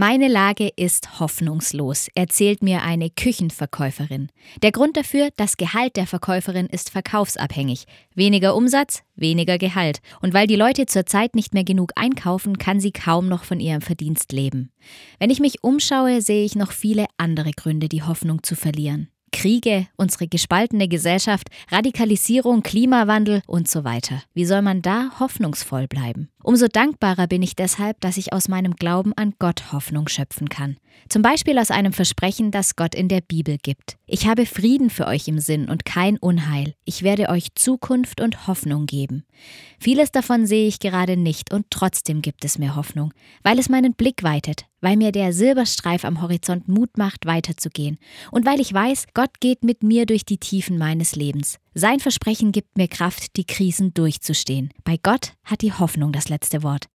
Meine Lage ist hoffnungslos, erzählt mir eine Küchenverkäuferin. Der Grund dafür, das Gehalt der Verkäuferin ist verkaufsabhängig. Weniger Umsatz, weniger Gehalt. Und weil die Leute zurzeit nicht mehr genug einkaufen, kann sie kaum noch von ihrem Verdienst leben. Wenn ich mich umschaue, sehe ich noch viele andere Gründe, die Hoffnung zu verlieren. Kriege, unsere gespaltene Gesellschaft, Radikalisierung, Klimawandel und so weiter. Wie soll man da hoffnungsvoll bleiben? Umso dankbarer bin ich deshalb, dass ich aus meinem Glauben an Gott Hoffnung schöpfen kann. Zum Beispiel aus einem Versprechen, das Gott in der Bibel gibt. Ich habe Frieden für euch im Sinn und kein Unheil. Ich werde euch Zukunft und Hoffnung geben. Vieles davon sehe ich gerade nicht und trotzdem gibt es mir Hoffnung, weil es meinen Blick weitet, weil mir der Silberstreif am Horizont Mut macht, weiterzugehen und weil ich weiß, Gott geht mit mir durch die Tiefen meines Lebens. Sein Versprechen gibt mir Kraft, die Krisen durchzustehen. Bei Gott hat die Hoffnung das letzte Wort.